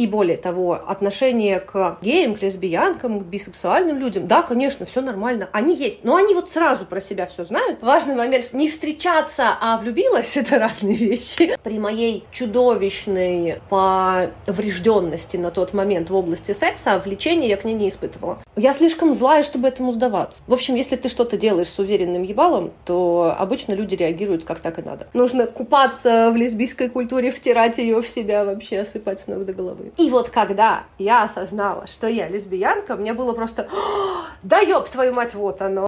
И более того, отношение к геям, к лесбиянкам, к бисексуальным людям, да, конечно, все нормально, они есть, но они вот сразу про себя все знают. Важный момент, не встречаться, а влюбилась, это разные вещи. При моей чудовищной поврежденности на тот момент в области секса влечения я к ней не испытывала. Я слишком злая, чтобы этому сдаваться. В общем, если ты что-то делаешь с уверенным ебалом, то обычно люди реагируют как так и надо. Нужно купаться в лесбийской культуре, втирать ее в себя вообще, осыпать с ног до головы. И вот когда я осознала, что я лесбиянка, мне было просто «Да ёб твою мать, вот оно!»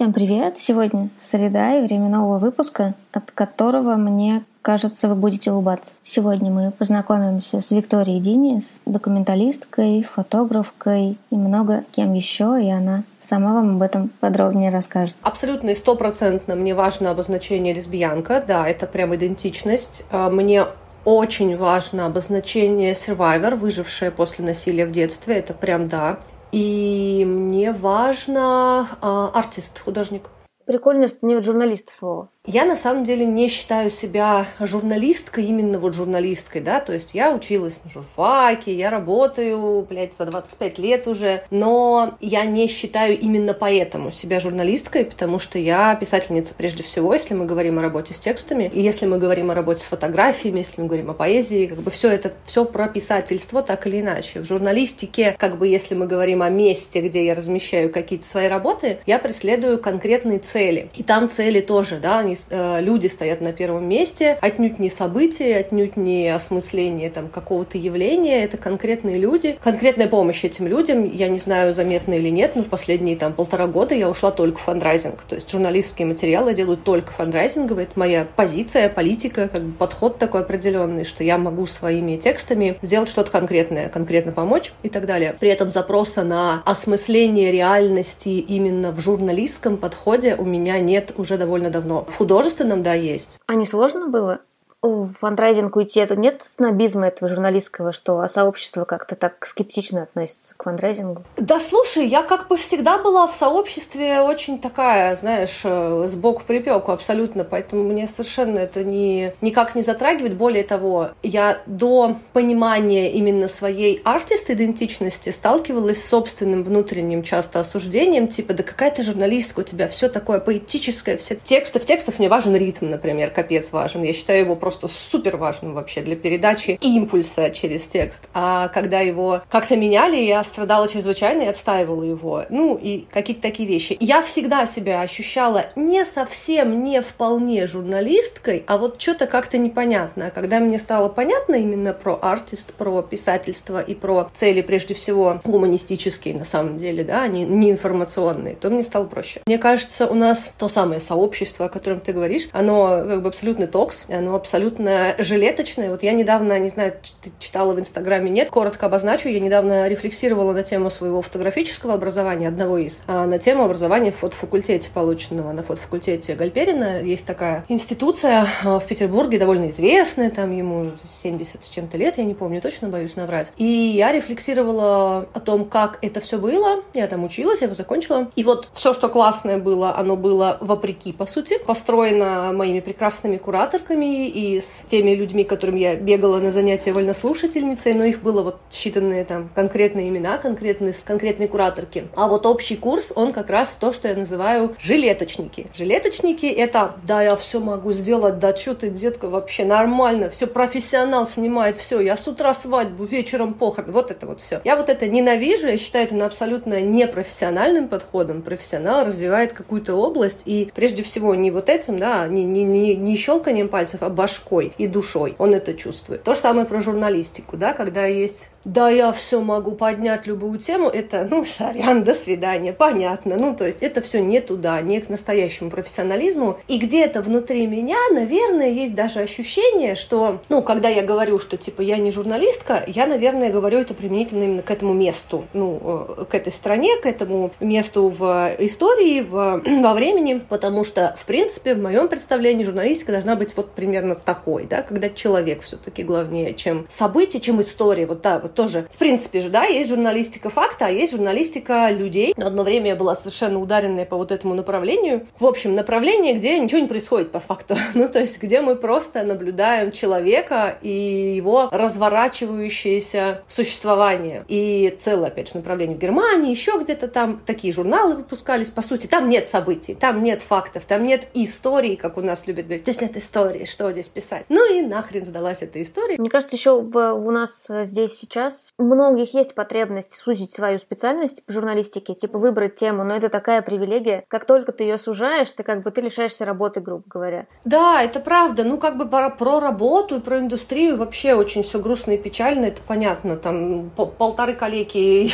Всем привет! Сегодня среда и время нового выпуска, от которого, мне кажется, вы будете улыбаться. Сегодня мы познакомимся с Викторией Дини, с документалисткой, фотографкой и много кем еще, и она сама вам об этом подробнее расскажет. Абсолютно и стопроцентно мне важно обозначение лесбиянка, да, это прям идентичность. А, мне очень важно обозначение survivor, выжившая после насилия в детстве, это прям да. И мне важно а, артист, художник. Прикольно, что нет журналиста слова. Я на самом деле не считаю себя журналисткой, именно вот журналисткой, да, то есть я училась на журфаке, я работаю, блядь, за 25 лет уже, но я не считаю именно поэтому себя журналисткой, потому что я писательница прежде всего, если мы говорим о работе с текстами, и если мы говорим о работе с фотографиями, если мы говорим о поэзии, как бы все это все про писательство, так или иначе. В журналистике, как бы если мы говорим о месте, где я размещаю какие-то свои работы, я преследую конкретные цели. И там цели тоже, да, они, э, люди стоят на первом месте, отнюдь не события, отнюдь не осмысление там какого-то явления, это конкретные люди, конкретная помощь этим людям, я не знаю, заметно или нет, но в последние там полтора года я ушла только в фандрайзинг, то есть журналистские материалы делают только фандрайзинговые, это моя позиция, политика, как бы подход такой определенный, что я могу своими текстами сделать что-то конкретное, конкретно помочь и так далее. При этом запроса на осмысление реальности именно в журналистском подходе у меня нет уже довольно давно. В художественном, да, есть. А не сложно было в фандрайзинг уйти, это нет снобизма этого журналистского, что сообщество как-то так скептично относится к фандрайзингу? Да слушай, я как бы всегда была в сообществе очень такая, знаешь, э, сбоку припеку абсолютно, поэтому мне совершенно это не, никак не затрагивает. Более того, я до понимания именно своей артист-идентичности сталкивалась с собственным внутренним часто осуждением, типа, да какая ты журналистка, у тебя все такое поэтическое, все тексты. В текстах мне важен ритм, например, капец важен. Я считаю его просто просто супер важным вообще для передачи импульса через текст. А когда его как-то меняли, я страдала чрезвычайно и отстаивала его. Ну, и какие-то такие вещи. Я всегда себя ощущала не совсем, не вполне журналисткой, а вот что-то как-то непонятно. А когда мне стало понятно именно про артист, про писательство и про цели, прежде всего, гуманистические, на самом деле, да, не, не информационные, то мне стало проще. Мне кажется, у нас то самое сообщество, о котором ты говоришь, оно как бы абсолютный токс, оно абсолютно абсолютно жилеточные. Вот я недавно, не знаю, читала в Инстаграме, нет, коротко обозначу, я недавно рефлексировала на тему своего фотографического образования, одного из, а, на тему образования в фотофакультете, полученного на фотофакультете Гальперина. Есть такая институция а, в Петербурге, довольно известная, там ему 70 с чем-то лет, я не помню точно, боюсь наврать. И я рефлексировала о том, как это все было. Я там училась, я его закончила. И вот все, что классное было, оно было вопреки, по сути, построено моими прекрасными кураторками и с теми людьми, которым я бегала на занятия вольнослушательницей, но их было вот считанные там конкретные имена, конкретные, конкретные кураторки. А вот общий курс, он как раз то, что я называю жилеточники. Жилеточники — это «да, я все могу сделать, да что ты, детка, вообще нормально, все профессионал снимает, все, я с утра свадьбу, вечером похорон». Вот это вот все. Я вот это ненавижу, я считаю это абсолютно непрофессиональным подходом. Профессионал развивает какую-то область, и прежде всего не вот этим, да, не, не, не, не щелканием пальцев, а башкой башкой и душой, он это чувствует. То же самое про журналистику, да, когда есть да, я все могу поднять любую тему, это, ну, сорян, до свидания, понятно. Ну, то есть это все не туда, не к настоящему профессионализму. И где-то внутри меня, наверное, есть даже ощущение, что, ну, когда я говорю, что, типа, я не журналистка, я, наверное, говорю это применительно именно к этому месту, ну, э, к этой стране, к этому месту в истории, в, во времени, потому что, в принципе, в моем представлении журналистика должна быть вот примерно такой, да, когда человек все-таки главнее, чем событие, чем история, вот да, вот тоже, в принципе же, да, есть журналистика факта, а есть журналистика людей. Одно время я была совершенно ударенная по вот этому направлению. В общем, направление, где ничего не происходит по факту. ну, то есть, где мы просто наблюдаем человека и его разворачивающееся существование. И целое, опять же, направление в Германии, еще где-то там такие журналы выпускались. По сути, там нет событий, там нет фактов, там нет истории, как у нас любят говорить. Здесь нет истории, что здесь? Ну и нахрен сдалась эта история. Мне кажется, еще в, у нас здесь сейчас у многих есть потребность сузить свою специальность в журналистике, типа выбрать тему, но это такая привилегия. Как только ты ее сужаешь, ты как бы ты лишаешься работы, грубо говоря. Да, это правда. Ну, как бы про, про работу и про индустрию вообще очень все грустно и печально, это понятно. Там полторы коллеги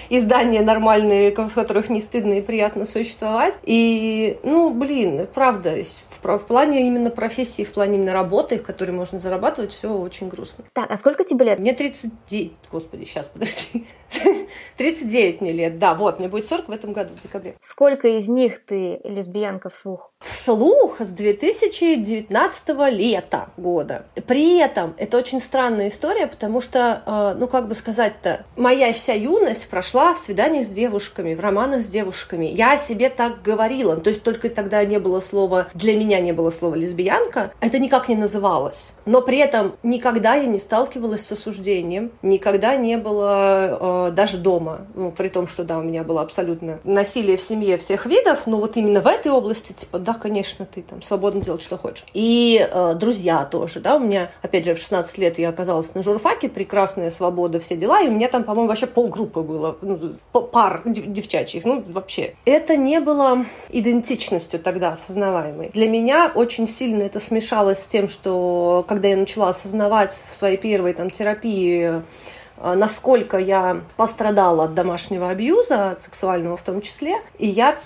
издания нормальные, в которых не стыдно и приятно существовать. И, ну, блин, правда, в, в плане именно профессии, в плане именно работы, в которой можно зарабатывать, все очень грустно. Так, а сколько тебе лет? Мне 39 господи, сейчас, подожди, 39 мне лет, да, вот, мне будет 40 в этом году, в декабре. Сколько из них ты лесбиянка вслух? Вслух с 2019 лета года. При этом это очень странная история, потому что, э, ну, как бы сказать-то, моя вся юность прошла в свиданиях с девушками, в романах с девушками. Я о себе так говорила, то есть только тогда не было слова, для меня не было слова лесбиянка, это никак не называлось. Но при этом никогда я не сталкивалась с осуждением, никогда не было э, даже дома, ну, при том, что, да, у меня было абсолютно насилие в семье всех видов, но вот именно в этой области, типа, да, конечно, ты там свободно делать, что хочешь. И э, друзья тоже, да, у меня, опять же, в 16 лет я оказалась на журфаке, прекрасная свобода, все дела, и у меня там, по-моему, вообще полгруппы было, ну, пар девчачьих, ну, вообще. Это не было идентичностью тогда осознаваемой. Для меня очень сильно это смешалось с тем, что когда я начала осознавать в своей первой там терапии э, насколько я пострадала от домашнего абьюза, от сексуального в том числе, и я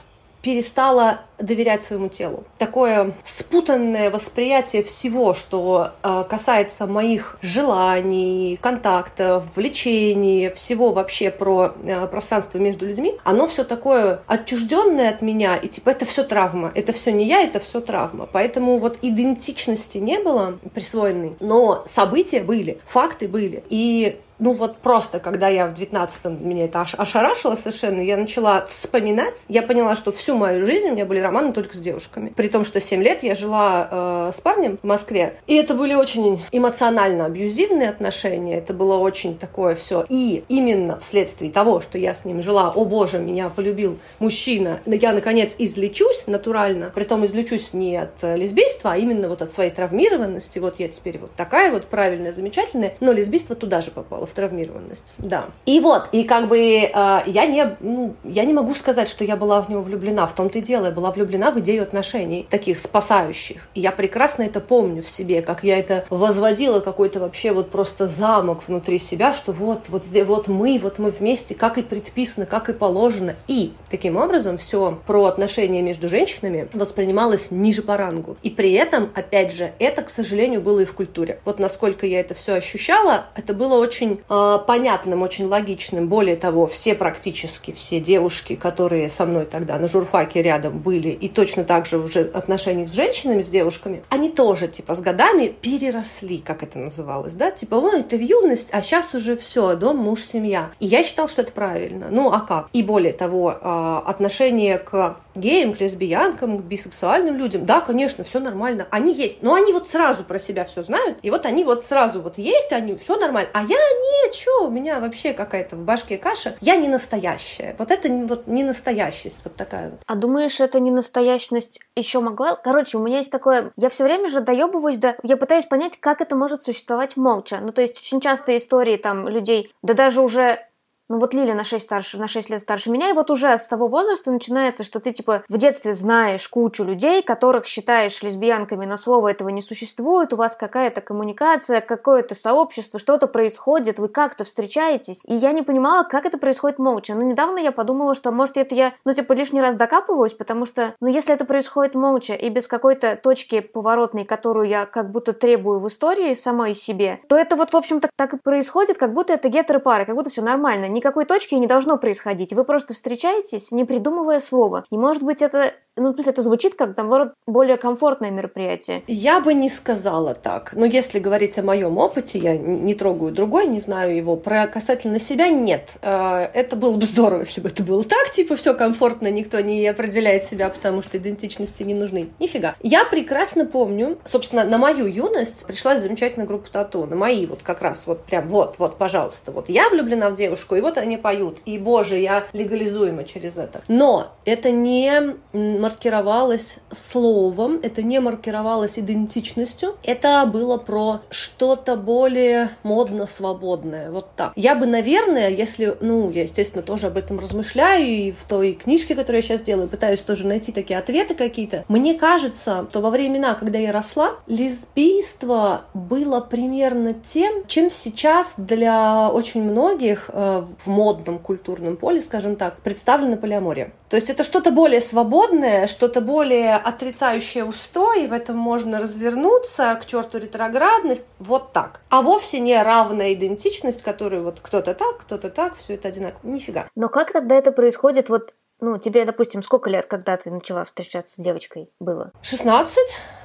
перестала доверять своему телу. Такое спутанное восприятие всего, что э, касается моих желаний, контактов, влечений, всего вообще про э, пространство между людьми, оно все такое отчужденное от меня, и типа это все травма, это все не я, это все травма. Поэтому вот идентичности не было присвоенной, но события были, факты были. И ну вот просто, когда я в 19-м, меня это ошарашило совершенно, я начала вспоминать, я поняла, что всю мою жизнь у меня были романы только с девушками. При том, что 7 лет я жила э, с парнем в Москве, и это были очень эмоционально абьюзивные отношения, это было очень такое все. И именно вследствие того, что я с ним жила, о боже, меня полюбил мужчина, я наконец излечусь натурально, при том излечусь не от лесбийства, а именно вот от своей травмированности, вот я теперь вот такая вот правильная, замечательная, но лесбийство туда же попало в травмированность. Да. И вот, и как бы э, я не, ну, я не могу сказать, что я была в него влюблена. В том-то и дело, я была влюблена в идею отношений таких спасающих. И я прекрасно это помню в себе, как я это возводила какой-то вообще вот просто замок внутри себя, что вот, вот вот мы, вот мы вместе, как и предписано, как и положено. И таким образом все про отношения между женщинами воспринималось ниже по рангу. И при этом, опять же, это, к сожалению, было и в культуре. Вот насколько я это все ощущала, это было очень э, понятным, очень логичным. Более того, все практически, все девушки, которые со мной тогда на журфаке рядом были, и точно так же в отношениях с женщинами, с девушками, они тоже, типа, с годами переросли, как это называлось, да, типа, ой, это в юность, а сейчас уже все, дом, муж, семья. И я считал, что это правильно. Ну, а как? И более того, э, отношение к геям, к лесбиянкам, к бисексуальным людям, да, конечно, все нормально, они есть, но они вот сразу про себя все знают, и вот они вот сразу вот есть, они все нормально, а я не, что, у меня вообще какая-то в башке каша, я не настоящая, вот это вот не настоящесть, вот такая. А думаешь, это не настоящность еще могла? Короче, у меня есть такое, я все время же доебываюсь, да, я пытаюсь понять, как это может существовать молча, ну то есть очень часто истории там людей, да даже уже ну вот Лили на 6 старше, на 6 лет старше меня, и вот уже с того возраста начинается, что ты типа в детстве знаешь кучу людей, которых считаешь лесбиянками, но слова этого не существует, у вас какая-то коммуникация, какое-то сообщество, что-то происходит, вы как-то встречаетесь, и я не понимала, как это происходит молча. Но недавно я подумала, что может это я, ну типа лишний раз докапываюсь, потому что, ну если это происходит молча и без какой-то точки поворотной, которую я как будто требую в истории самой себе, то это вот в общем-то так и происходит, как будто это гетеропары, как будто все нормально никакой точки не должно происходить. Вы просто встречаетесь, не придумывая слова. И может быть это ну, то есть это звучит как, наоборот, более комфортное мероприятие. Я бы не сказала так. Но если говорить о моем опыте, я не трогаю другой, не знаю его. Про касательно себя нет. Э, это было бы здорово, если бы это было так. Типа все комфортно, никто не определяет себя, потому что идентичности не нужны. Нифига. Я прекрасно помню, собственно, на мою юность пришлась замечательная группа Тату. На мои вот как раз вот прям вот, вот, пожалуйста. Вот я влюблена в девушку, и вот они поют. И, боже, я легализуема через это. Но это не маркировалось словом, это не маркировалось идентичностью, это было про что-то более модно-свободное, вот так. Я бы, наверное, если, ну, я, естественно, тоже об этом размышляю, и в той книжке, которую я сейчас делаю, пытаюсь тоже найти такие ответы какие-то, мне кажется, что во времена, когда я росла, лесбийство было примерно тем, чем сейчас для очень многих э, в модном культурном поле, скажем так, представлено полиамория. То есть это что-то более свободное, что-то более отрицающее устой, и в этом можно развернуться к черту ретроградность, вот так. А вовсе не равная идентичность, которую вот кто-то так, кто-то так, все это одинаково. Нифига. Но как тогда это происходит вот ну, тебе, допустим, сколько лет, когда ты начала встречаться с девочкой было? 16,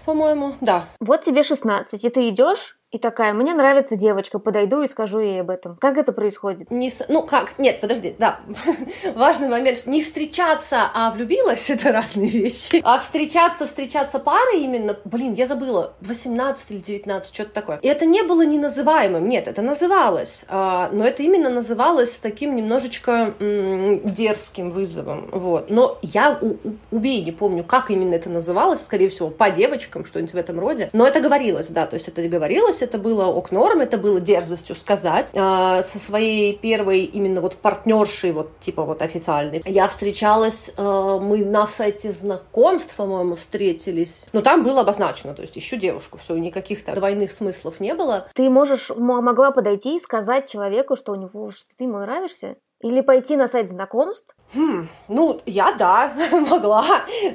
по-моему, да. Вот тебе 16, и ты идешь и такая, мне нравится девочка, подойду и скажу ей об этом. Как это происходит? Не, ну как? Нет, подожди, да. Важный момент. Не встречаться, а влюбилась, это разные вещи. А встречаться, встречаться парой именно, блин, я забыла, 18 или 19, что-то такое. И это не было не называемым, нет, это называлось. А, но это именно называлось таким немножечко м- дерзким вызовом. Вот. Но я у, убей не помню, как именно это называлось, скорее всего, по девочкам, что-нибудь в этом роде. Но это говорилось, да, то есть это говорилось, это было ок норм, это было дерзостью сказать. Э, со своей первой именно вот партнершей, вот типа вот официальной, я встречалась, э, мы на сайте знакомств, по-моему, встретились, но там было обозначено, то есть ищу девушку, все, никаких там двойных смыслов не было. Ты можешь, могла подойти и сказать человеку, что у него, что ты ему нравишься? Или пойти на сайт знакомств? Хм, ну, я да, могла.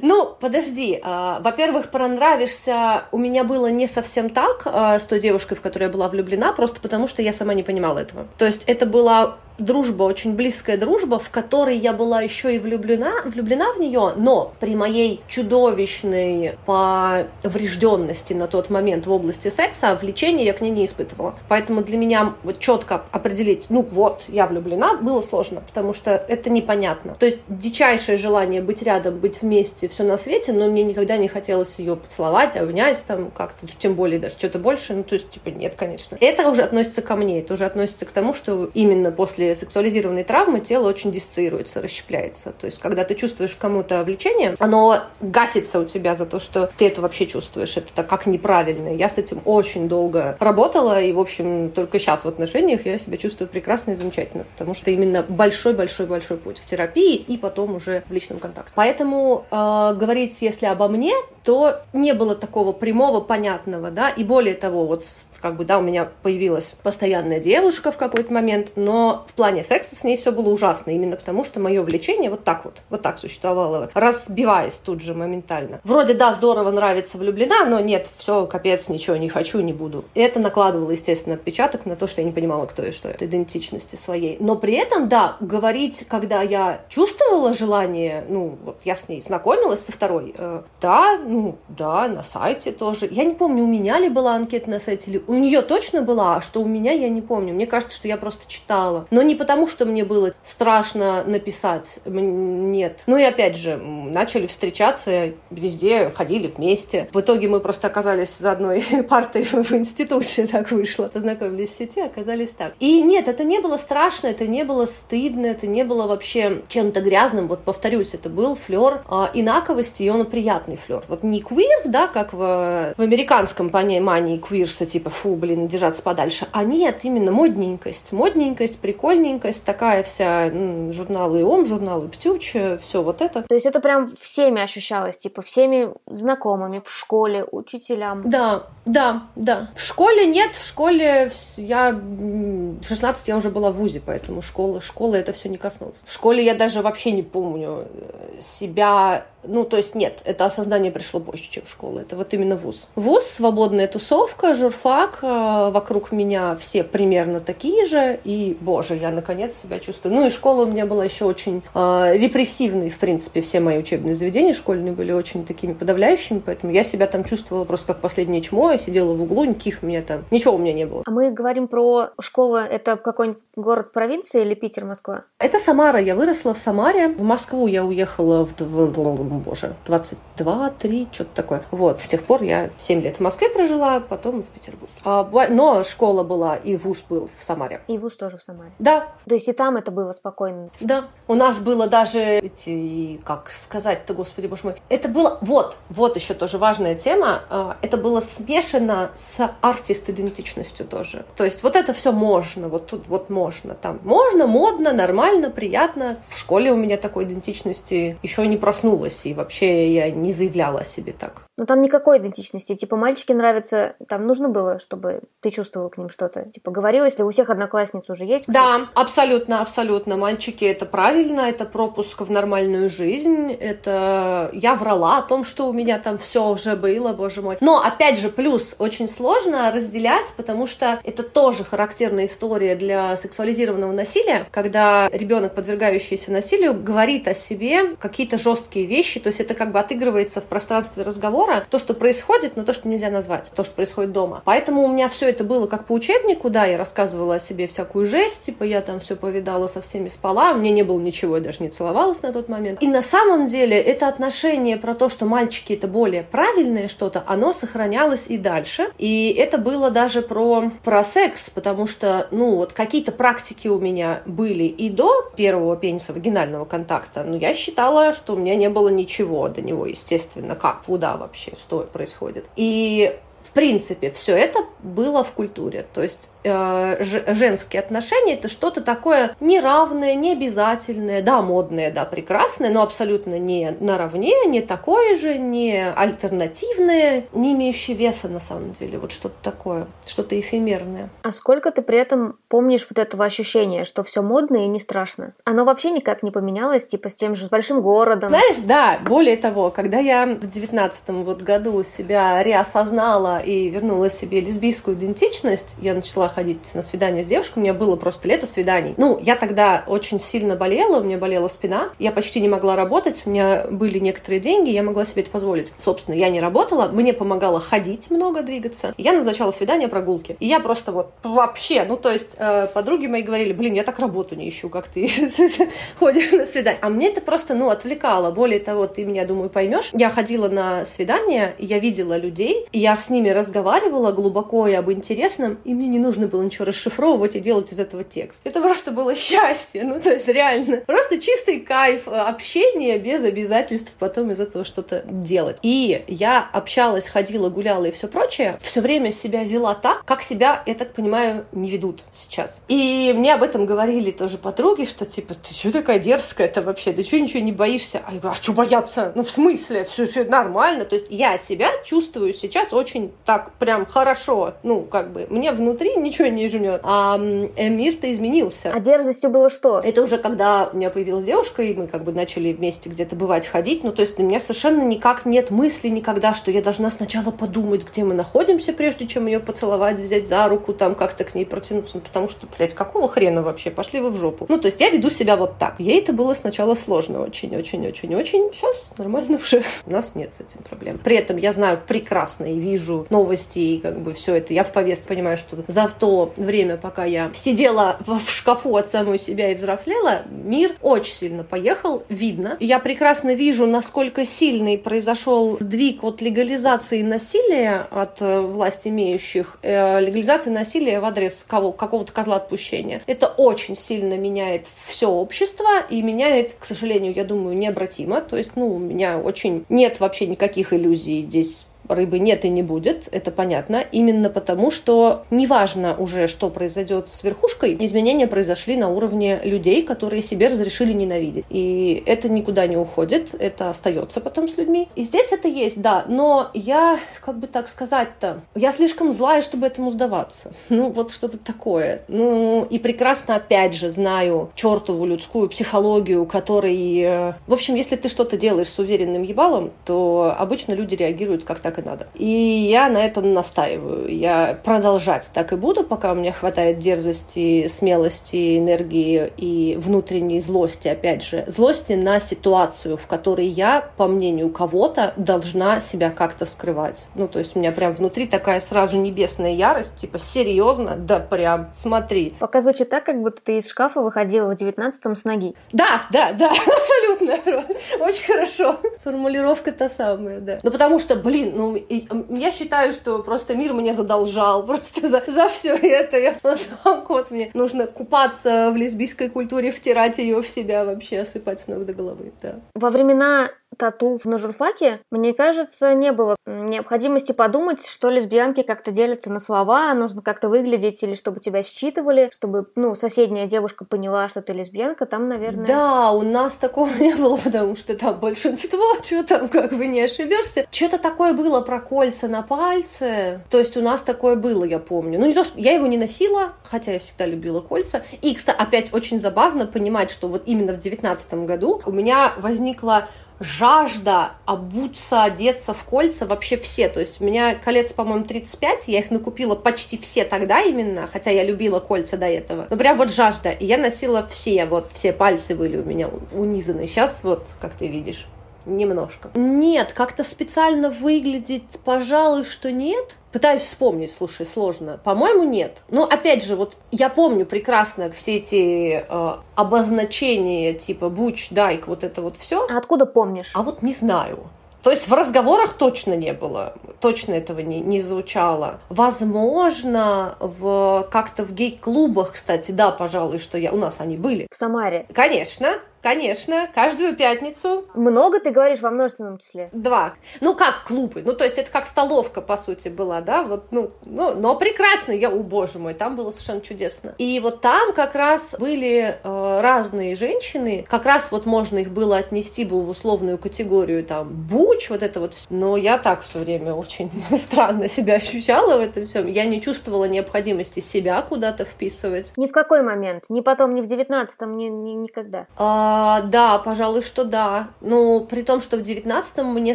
Ну, подожди. Э, во-первых, понравишься у меня было не совсем так э, с той девушкой, в которую я была влюблена, просто потому что я сама не понимала этого. То есть это была дружба, очень близкая дружба, в которой я была еще и влюблена, влюблена в нее, но при моей чудовищной поврежденности на тот момент в области секса влечения я к ней не испытывала. Поэтому для меня вот четко определить, ну вот, я влюблена, было сложно, потому что это непонятно. То есть дичайшее желание быть рядом, быть вместе, все на свете, но мне никогда не хотелось ее поцеловать, обнять, там как-то, тем более даже что-то больше, ну то есть типа нет, конечно. Это уже относится ко мне, это уже относится к тому, что именно после сексуализированной травмы тело очень диссоциируется, расщепляется. То есть, когда ты чувствуешь кому-то влечение, оно гасится у тебя за то, что ты это вообще чувствуешь. Это так как неправильно. Я с этим очень долго работала, и, в общем, только сейчас в отношениях я себя чувствую прекрасно и замечательно, потому что именно большой-большой-большой путь в терапии и потом уже в личном контакте. Поэтому э, говорить, если обо мне, то не было такого прямого, понятного, да, и более того, вот как бы, да, у меня появилась постоянная девушка в какой-то момент, но в плане секса с ней все было ужасно, именно потому что мое влечение вот так вот, вот так существовало, разбиваясь тут же моментально. Вроде, да, здорово, нравится, влюблена, но нет, все, капец, ничего не хочу, не буду. И это накладывало, естественно, отпечаток на то, что я не понимала, кто и что это, идентичности своей. Но при этом, да, говорить, когда я чувствовала желание, ну, вот я с ней знакомилась со второй, э, да, ну, да, на сайте тоже. Я не помню, у меня ли была анкета на сайте, или у нее точно была, а что у меня, я не помню. Мне кажется, что я просто читала. Но не потому, что мне было страшно написать, нет. Ну и опять же, начали встречаться везде, ходили вместе. В итоге мы просто оказались за одной партой в институте, так вышло. Познакомились в сети, оказались так. И нет, это не было страшно, это не было стыдно, это не было вообще чем-то грязным. Вот повторюсь, это был флер э, инаковости, и он приятный флер. Вот не квир, да, как в, в американском понимании квир, что типа фу, блин, держаться подальше, а нет, именно модненькость. Модненькость, прикольненькость, такая вся м, журналы ОМ, журналы Птюч, все вот это. То есть это прям всеми ощущалось, типа всеми знакомыми в школе, учителям. Да, да, да. В школе нет, в школе я в 16 я уже была в ВУЗе, поэтому школа, школы это все не коснулось. В школе я даже вообще не помню э, себя ну, то есть нет, это осознание пришло позже, чем школа. Это вот именно вуз. Вуз, свободная тусовка, журфак. Э, вокруг меня все примерно такие же. И, боже, я наконец себя чувствую. Ну и школа у меня была еще очень э, репрессивной, в принципе. Все мои учебные заведения школьные были очень такими подавляющими. Поэтому я себя там чувствовала просто как последнее чмо. Я сидела в углу, никаких меня там... Ничего у меня не было. А мы говорим про школу. Это какой-нибудь город провинции или Питер, Москва? Это Самара. Я выросла в Самаре. В Москву я уехала в, в, боже, 22, 3, что-то такое. Вот, с тех пор я 7 лет в Москве прожила, потом в Петербурге. А, но школа была и вуз был в Самаре. И вуз тоже в Самаре? Да. То есть и там это было спокойно? Да. У нас было даже эти, как сказать-то, господи, боже мой, это было, вот, вот еще тоже важная тема, а, это было смешано с артист-идентичностью тоже. То есть вот это все можно, вот тут вот можно, там можно, модно, нормально, приятно. В школе у меня такой идентичности еще не проснулась, и вообще я не заявляла о себе так. Но там никакой идентичности. Типа, мальчики нравятся, там нужно было, чтобы ты чувствовал к ним что-то. Типа, говорил, если у всех одноклассниц уже есть. Да, абсолютно, абсолютно. Мальчики, это правильно, это пропуск в нормальную жизнь. Это я врала о том, что у меня там все уже было, боже мой. Но, опять же, плюс очень сложно разделять, потому что это тоже характерная история для сексуализированного насилия, когда ребенок, подвергающийся насилию, говорит о себе какие-то жесткие вещи, то есть это как бы отыгрывается в пространстве разговора, разговора, то, что происходит, но то, что нельзя назвать, то, что происходит дома. Поэтому у меня все это было как по учебнику, да, я рассказывала о себе всякую жесть, типа я там все повидала, со всеми спала, мне не было ничего, я даже не целовалась на тот момент. И на самом деле это отношение про то, что мальчики это более правильное что-то, оно сохранялось и дальше. И это было даже про, про секс, потому что, ну, вот какие-то практики у меня были и до первого пениса вагинального контакта, но я считала, что у меня не было ничего до него, естественно, как, куда вообще вообще, что происходит. И в принципе, все это было в культуре. То есть э, женские отношения это что-то такое неравное, необязательное, да, модное, да, прекрасное, но абсолютно не наравне, не такое же, не альтернативное, не имеющее веса на самом деле. Вот что-то такое, что-то эфемерное. А сколько ты при этом помнишь вот этого ощущения, что все модное и не страшно? Оно вообще никак не поменялось, типа с тем же с большим городом? Знаешь, да, более того, когда я в девятнадцатом вот году себя реосознала и вернула себе лесбийскую идентичность, я начала ходить на свидания с девушкой, у меня было просто лето свиданий. Ну, я тогда очень сильно болела, у меня болела спина, я почти не могла работать, у меня были некоторые деньги, я могла себе это позволить. Собственно, я не работала, мне помогало ходить много, двигаться. Я назначала свидания, прогулки. И я просто вот вообще, ну, то есть э, подруги мои говорили, блин, я так работу не ищу, как ты ходишь на свидание. А мне это просто, ну, отвлекало. Более того, ты меня, думаю, поймешь. Я ходила на свидания, я видела людей, я с ними разговаривала глубоко и об интересном, и мне не нужно было ничего расшифровывать и делать из этого текст. Это просто было счастье, ну, то есть реально. Просто чистый кайф э, общения без обязательств потом из этого что-то делать. И я общалась, ходила, гуляла и все прочее, все время себя вела так, как себя, я так понимаю, не ведут сейчас. И мне об этом говорили тоже подруги, что типа, ты что такая дерзкая-то вообще, ты что ничего не боишься? А я говорю, а что бояться? Ну, в смысле? Все, все нормально. То есть я себя чувствую сейчас очень так прям хорошо, ну, как бы, мне внутри ничего не жмет, а э, мир-то изменился. А дерзостью было что? Это уже когда у меня появилась девушка, и мы как бы начали вместе где-то бывать, ходить, ну, то есть у меня совершенно никак нет мысли никогда, что я должна сначала подумать, где мы находимся, прежде чем ее поцеловать, взять за руку, там как-то к ней протянуться, ну, потому что, блядь, какого хрена вообще, пошли вы в жопу. Ну, то есть я веду себя вот так. Ей это было сначала сложно очень-очень-очень-очень. Сейчас нормально уже. У нас нет с этим проблем. При этом я знаю прекрасно и вижу читаю новости и как бы все это, я в повестке понимаю, что за то время, пока я сидела в шкафу от самой себя и взрослела, мир очень сильно поехал, видно. Я прекрасно вижу, насколько сильный произошел сдвиг от легализации насилия от э, власть имеющих, э, легализации насилия в адрес кого, какого-то козла отпущения. Это очень сильно меняет все общество и меняет, к сожалению, я думаю, необратимо. То есть, ну, у меня очень нет вообще никаких иллюзий здесь рыбы нет и не будет, это понятно, именно потому, что неважно уже, что произойдет с верхушкой, изменения произошли на уровне людей, которые себе разрешили ненавидеть. И это никуда не уходит, это остается потом с людьми. И здесь это есть, да, но я, как бы так сказать-то, я слишком злая, чтобы этому сдаваться. Ну, вот что-то такое. Ну, и прекрасно, опять же, знаю чертову людскую психологию, который... Э, в общем, если ты что-то делаешь с уверенным ебалом, то обычно люди реагируют как так и надо. И я на этом настаиваю. Я продолжать так и буду, пока у меня хватает дерзости, смелости, энергии и внутренней злости, опять же. Злости на ситуацию, в которой я, по мнению кого-то, должна себя как-то скрывать. Ну, то есть у меня прям внутри такая сразу небесная ярость, типа, серьезно? Да прям, смотри. Пока звучит так, как будто ты из шкафа выходила в девятнадцатом с ноги. Да, да, да, абсолютно. Очень хорошо. Формулировка та самая, да. Ну, потому что, блин, ну, я считаю, что просто мир мне задолжал просто за, за все это. Я, так вот мне нужно купаться в лесбийской культуре, втирать ее в себя вообще, осыпать с ног до головы, да. Во времена тату на журфаке, мне кажется, не было необходимости подумать, что лесбиянки как-то делятся на слова, нужно как-то выглядеть или чтобы тебя считывали, чтобы, ну, соседняя девушка поняла, что ты лесбиянка, там, наверное... Да, у нас такого не было, потому что там большинство, что там, как бы не ошибешься. Что-то такое было про кольца на пальце, то есть у нас такое было, я помню. Ну, не то, что я его не носила, хотя я всегда любила кольца. И, кстати, опять очень забавно понимать, что вот именно в девятнадцатом году у меня возникла жажда обуться, одеться в кольца вообще все. То есть у меня колец, по-моему, 35, я их накупила почти все тогда именно, хотя я любила кольца до этого. Но прям вот жажда. И я носила все, вот все пальцы были у меня унизаны. Сейчас вот, как ты видишь, немножко. Нет, как-то специально выглядит, пожалуй, что нет. Пытаюсь вспомнить, слушай, сложно. По-моему, нет. Но опять же, вот я помню прекрасно все эти э, обозначения типа буч, дайк, вот это вот все. А откуда помнишь? А вот не знаю. То есть в разговорах точно не было, точно этого не, не звучало. Возможно, в как-то в гей-клубах, кстати, да, пожалуй, что я, у нас они были. В Самаре? Конечно, Конечно, каждую пятницу. Много ты говоришь во множественном числе? Два. Ну, как клубы. Ну, то есть это как столовка, по сути, была, да? Вот, ну, ну но прекрасно. Я, о боже мой, там было совершенно чудесно. И вот там как раз были э, разные женщины. Как раз вот можно их было отнести бы в условную категорию, там, буч, вот это вот все. Но я так все время очень странно себя ощущала в этом всем. Я не чувствовала необходимости себя куда-то вписывать. Ни в какой момент. Ни потом, ни в девятнадцатом, ни, ни никогда. А, а, да, пожалуй, что да. Ну, при том, что в девятнадцатом мне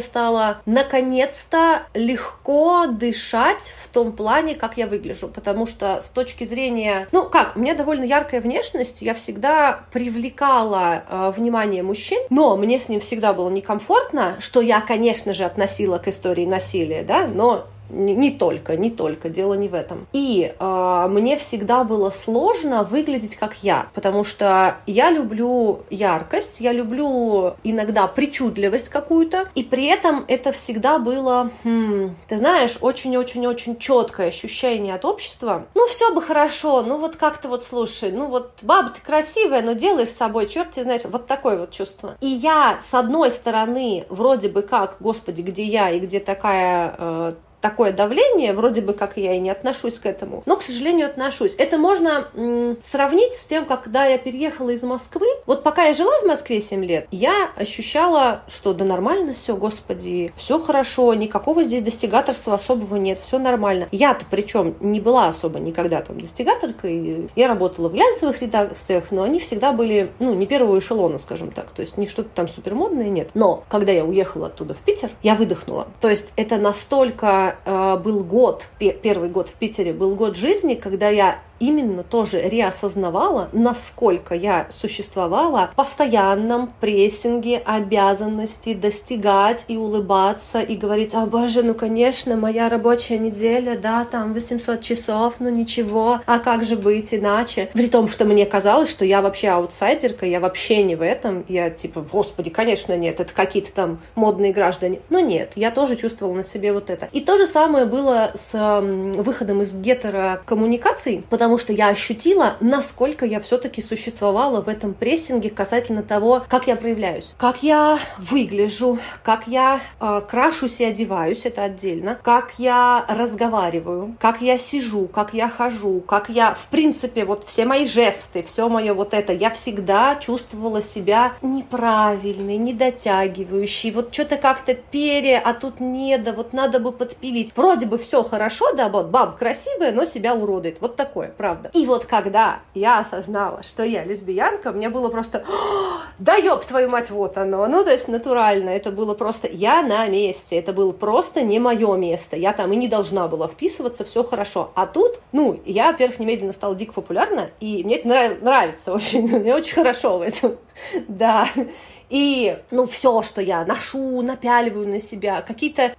стало наконец-то легко дышать в том плане, как я выгляжу. Потому что с точки зрения... Ну, как, у меня довольно яркая внешность, я всегда привлекала э, внимание мужчин, но мне с ним всегда было некомфортно, что я, конечно же, относила к истории насилия, да, но не, не только, не только, дело не в этом. И э, мне всегда было сложно выглядеть как я, потому что я люблю яркость, я люблю иногда причудливость какую-то, и при этом это всегда было, хм, ты знаешь, очень-очень-очень четкое ощущение от общества. Ну, все бы хорошо, ну вот как-то вот слушай, ну вот баба ты красивая, но делаешь с собой, черт тебе знаешь, вот такое вот чувство. И я, с одной стороны, вроде бы как, господи, где я и где такая э, такое давление, вроде бы как я и не отношусь к этому, но, к сожалению, отношусь. Это можно м, сравнить с тем, когда я переехала из Москвы. Вот пока я жила в Москве 7 лет, я ощущала, что да нормально все, господи, все хорошо, никакого здесь достигаторства особого нет, все нормально. Я-то причем не была особо никогда там достигаторкой, я работала в глянцевых редакциях, но они всегда были, ну, не первого эшелона, скажем так, то есть не что-то там супермодное, нет. Но когда я уехала оттуда в Питер, я выдохнула. То есть это настолько был год, первый год в Питере, был год жизни, когда я именно тоже реосознавала, насколько я существовала в постоянном прессинге обязанности достигать и улыбаться и говорить, о боже, ну конечно, моя рабочая неделя, да, там 800 часов, ну ничего, а как же быть иначе? При том, что мне казалось, что я вообще аутсайдерка, я вообще не в этом, я типа, господи, конечно, нет, это какие-то там модные граждане. Но нет, я тоже чувствовала на себе вот это. И то же самое было с выходом из гетерокоммуникаций, потому что я ощутила, насколько я все-таки существовала в этом прессинге касательно того, как я проявляюсь, как я выгляжу, как я э, крашусь и одеваюсь, это отдельно, как я разговариваю, как я сижу, как я хожу, как я, в принципе, вот все мои жесты, все мое вот это, я всегда чувствовала себя неправильной, недотягивающей, вот что-то как-то пере, а тут не, да вот надо бы подпилить. Вроде бы все хорошо, да, вот баба красивая, но себя уродует. Вот такое, правда. И вот когда я осознала, что я лесбиянка, мне было просто, да ёб твою мать, вот оно. Ну, то есть натурально, это было просто, я на месте, это было просто не мое место. Я там и не должна была вписываться, все хорошо. А тут, ну, я, во-первых, немедленно стала дико популярна, и мне это нрав- нравится очень, мне очень хорошо в этом, да. И, ну, все, что я ношу, напяливаю на себя. Какие-то, э,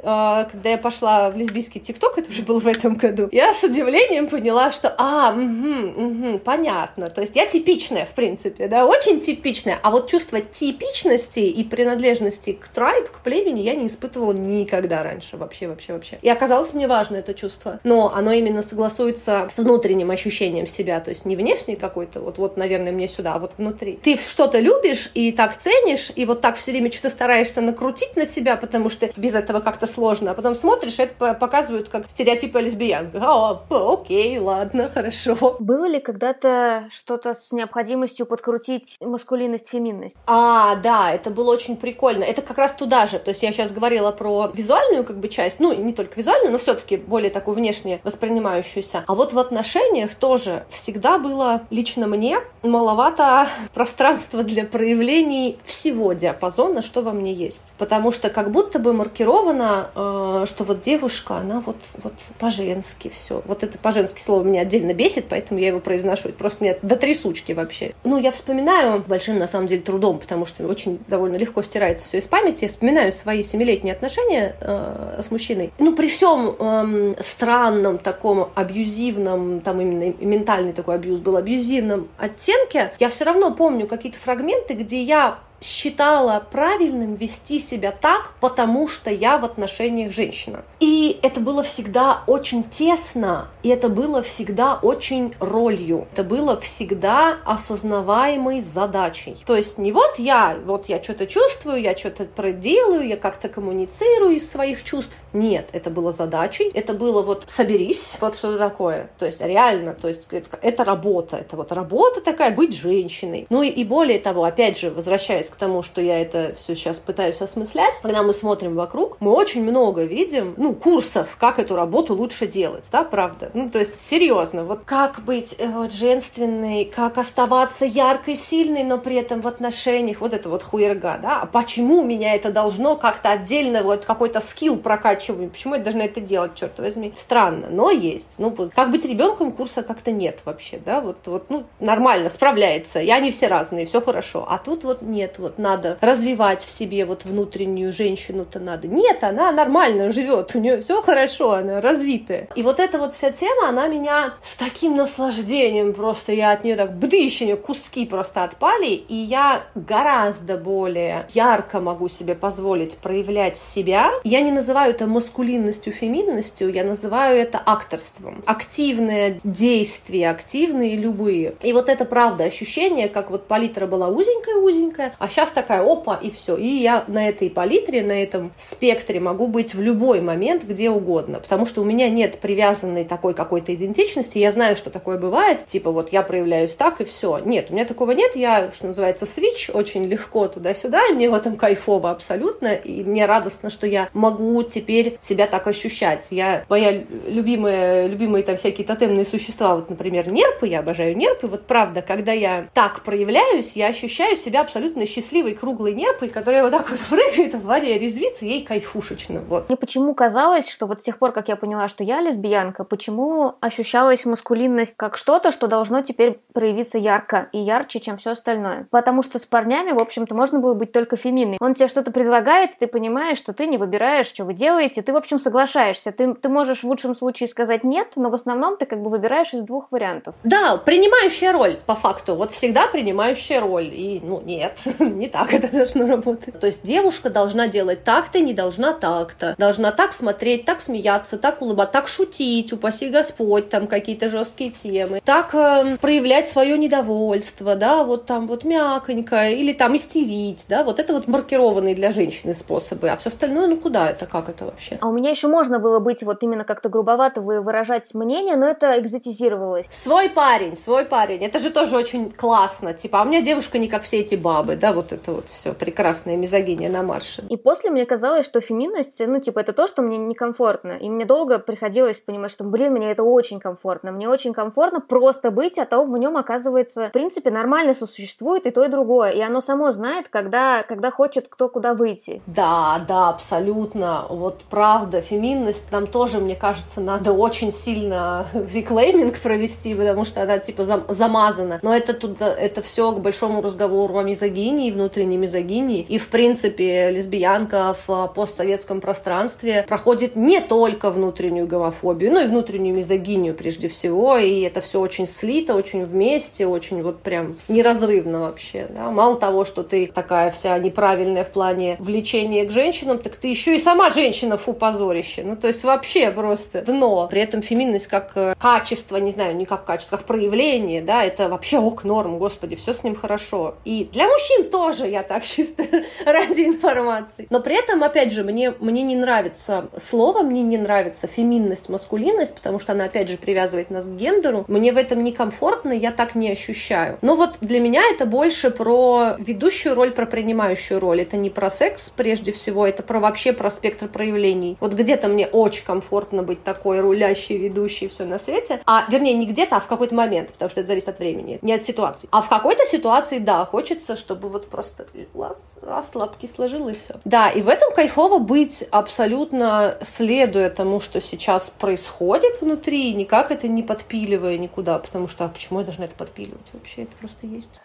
когда я пошла в лесбийский ТикТок, это уже было в этом году, я с удивлением поняла, что, а, угу, угу, понятно. То есть я типичная, в принципе, да, очень типичная. А вот чувство типичности и принадлежности к трайб, к племени я не испытывала никогда раньше. Вообще, вообще, вообще. И оказалось мне важно это чувство. Но оно именно согласуется с внутренним ощущением себя. То есть не внешний какой-то, вот, вот, наверное, мне сюда, а вот внутри. Ты что-то любишь и так ценишь, думаешь, и вот так все время что-то стараешься накрутить на себя, потому что без этого как-то сложно, а потом смотришь, это показывают как стереотипы лесбиянка. О, окей, ладно, хорошо. Было ли когда-то что-то с необходимостью подкрутить маскулинность, феминность? А, да, это было очень прикольно. Это как раз туда же. То есть я сейчас говорила про визуальную как бы часть, ну, не только визуальную, но все-таки более такую внешне воспринимающуюся. А вот в отношениях тоже всегда было лично мне маловато пространства для проявлений всего всего диапазона, что во мне есть. Потому что как будто бы маркировано, э, что вот девушка, она вот, вот по-женски все. Вот это по-женски слово меня отдельно бесит, поэтому я его произношу. Это просто меня до трясучки вообще. Ну, я вспоминаю большим, на самом деле, трудом, потому что очень довольно легко стирается все из памяти. Я вспоминаю свои семилетние отношения э, с мужчиной. Ну, при всем э, странном таком абьюзивном, там именно ментальный такой абьюз был, абьюзивном оттенке, я все равно помню какие-то фрагменты, где я считала правильным вести себя так, потому что я в отношениях женщина. И это было всегда очень тесно, и это было всегда очень ролью. Это было всегда осознаваемой задачей. То есть не вот я, вот я что-то чувствую, я что-то проделаю, я как-то коммуницирую из своих чувств. Нет, это было задачей, это было вот соберись, вот что-то такое. То есть реально, то есть это, это работа, это вот работа такая, быть женщиной. Ну и, и более того, опять же, возвращаясь возвращаясь к тому, что я это все сейчас пытаюсь осмыслять, когда мы смотрим вокруг, мы очень много видим, ну, курсов, как эту работу лучше делать, да, правда? Ну, то есть, серьезно, вот как быть э, вот женственной, как оставаться яркой, сильной, но при этом в отношениях, вот это вот хуерга, да, а почему меня это должно как-то отдельно, вот какой-то скилл прокачиваю, почему я должна это делать, черт возьми? Странно, но есть. Ну, как быть ребенком курса как-то нет вообще, да, вот, вот, ну, нормально, справляется, и они все разные, все хорошо, а тут вот нет, вот надо развивать в себе вот внутреннюю женщину-то надо. Нет, она нормально живет, у нее все хорошо, она развитая. И вот эта вот вся тема, она меня с таким наслаждением просто, я от нее так бдыщ, куски просто отпали, и я гораздо более ярко могу себе позволить проявлять себя. Я не называю это маскулинностью, феминностью, я называю это акторством. Активное действие, активные любые. И вот это правда ощущение, как вот палитра была узенькая-узенькая, а сейчас такая опа, и все. И я на этой палитре, на этом спектре могу быть в любой момент, где угодно. Потому что у меня нет привязанной такой какой-то идентичности. Я знаю, что такое бывает. Типа вот я проявляюсь так, и все. Нет, у меня такого нет. Я, что называется, свич очень легко туда-сюда. И мне в этом кайфово абсолютно. И мне радостно, что я могу теперь себя так ощущать. Я, моя любимая, любимые там всякие тотемные существа, вот, например, нерпы, я обожаю нерпы. Вот правда, когда я так проявляюсь, я ощущаю себя абсолютно счастливой круглой нерпой, которая вот так вот прыгает в воде, резвится, ей кайфушечно. Вот. Мне почему казалось, что вот с тех пор, как я поняла, что я лесбиянка, почему ощущалась маскулинность как что-то, что должно теперь проявиться ярко и ярче, чем все остальное. Потому что с парнями, в общем-то, можно было быть только феминной. Он тебе что-то предлагает, ты понимаешь, что ты не выбираешь, что вы делаете, ты, в общем, соглашаешься. Ты, ты можешь в лучшем случае сказать нет, но в основном ты как бы выбираешь из двух вариантов. Да, принимающая роль, по факту. Вот всегда принимающая роль. И, ну, нет, не так это должно работать. То есть девушка должна делать так-то, не должна так-то. Должна так смотреть, так смеяться, так улыбаться, так шутить, упаси Господь, там какие-то жесткие темы. Так э, проявлять свое недовольство, да, вот там вот мяконько, или там истерить, да, вот это вот маркированные для женщины способы. А все остальное, ну куда это, как это вообще? А у меня еще можно было быть вот именно как-то грубовато выражать мнение, но это экзотизировалось. Свой парень, свой парень, это же тоже очень классно. Типа, а у меня девушка не как все эти бабы, да, вот это вот все прекрасное мизогиния на марше. И после мне казалось, что феминность, ну, типа, это то, что мне некомфортно. И мне долго приходилось понимать, что, блин, мне это очень комфортно. Мне очень комфортно просто быть, а то в нем, оказывается, в принципе, нормально сосуществует и то, и другое. И оно само знает, когда, когда хочет кто куда выйти. Да, да, абсолютно. Вот правда, феминность нам тоже, мне кажется, надо очень сильно реклейминг провести, потому что она типа зам замазана. Но это тут это все к большому разговору о мизогинии, внутренней мизогинии. И в принципе лесбиянка в постсоветском пространстве проходит не только внутреннюю гомофобию, но и внутреннюю мизогинию прежде всего. И это все очень слито, очень вместе, очень вот прям неразрывно вообще. Да? Мало того, что ты такая вся неправильная в плане влечения к женщинам, так ты еще и сама женщина, фу, позорище. Ну, то есть вообще просто дно. При этом феминность как э, качество, не знаю, не как качество, как проявление, да, это вообще ок, норм, господи, все с ним хорошо. И для мужчин тоже, я так чисто ради информации. Но при этом, опять же, мне, мне не нравится слово, мне не нравится феминность, маскулинность, потому что она, опять же, привязывает нас к гендеру. Мне в этом некомфортно, я так не ощущаю. Но вот для меня это больше про ведущую роль, про принимающую роль. Это не про секс, прежде всего, это про вообще про спектр проявлений. Вот где-то мне очень комфортно быть такой рулящей, ведущей, все на свете. А, вернее, не где-то, а в какой-то момент, потому что это зависит от времени, не от ситуации. А в какой-то ситуации, да, хочется, чтобы вот просто раз, раз лапки сложил и все. Да, и в этом кайфово быть абсолютно следуя тому, что сейчас происходит внутри, никак это не подпиливая никуда, потому что а почему я должна это подпиливать? Вообще это просто есть.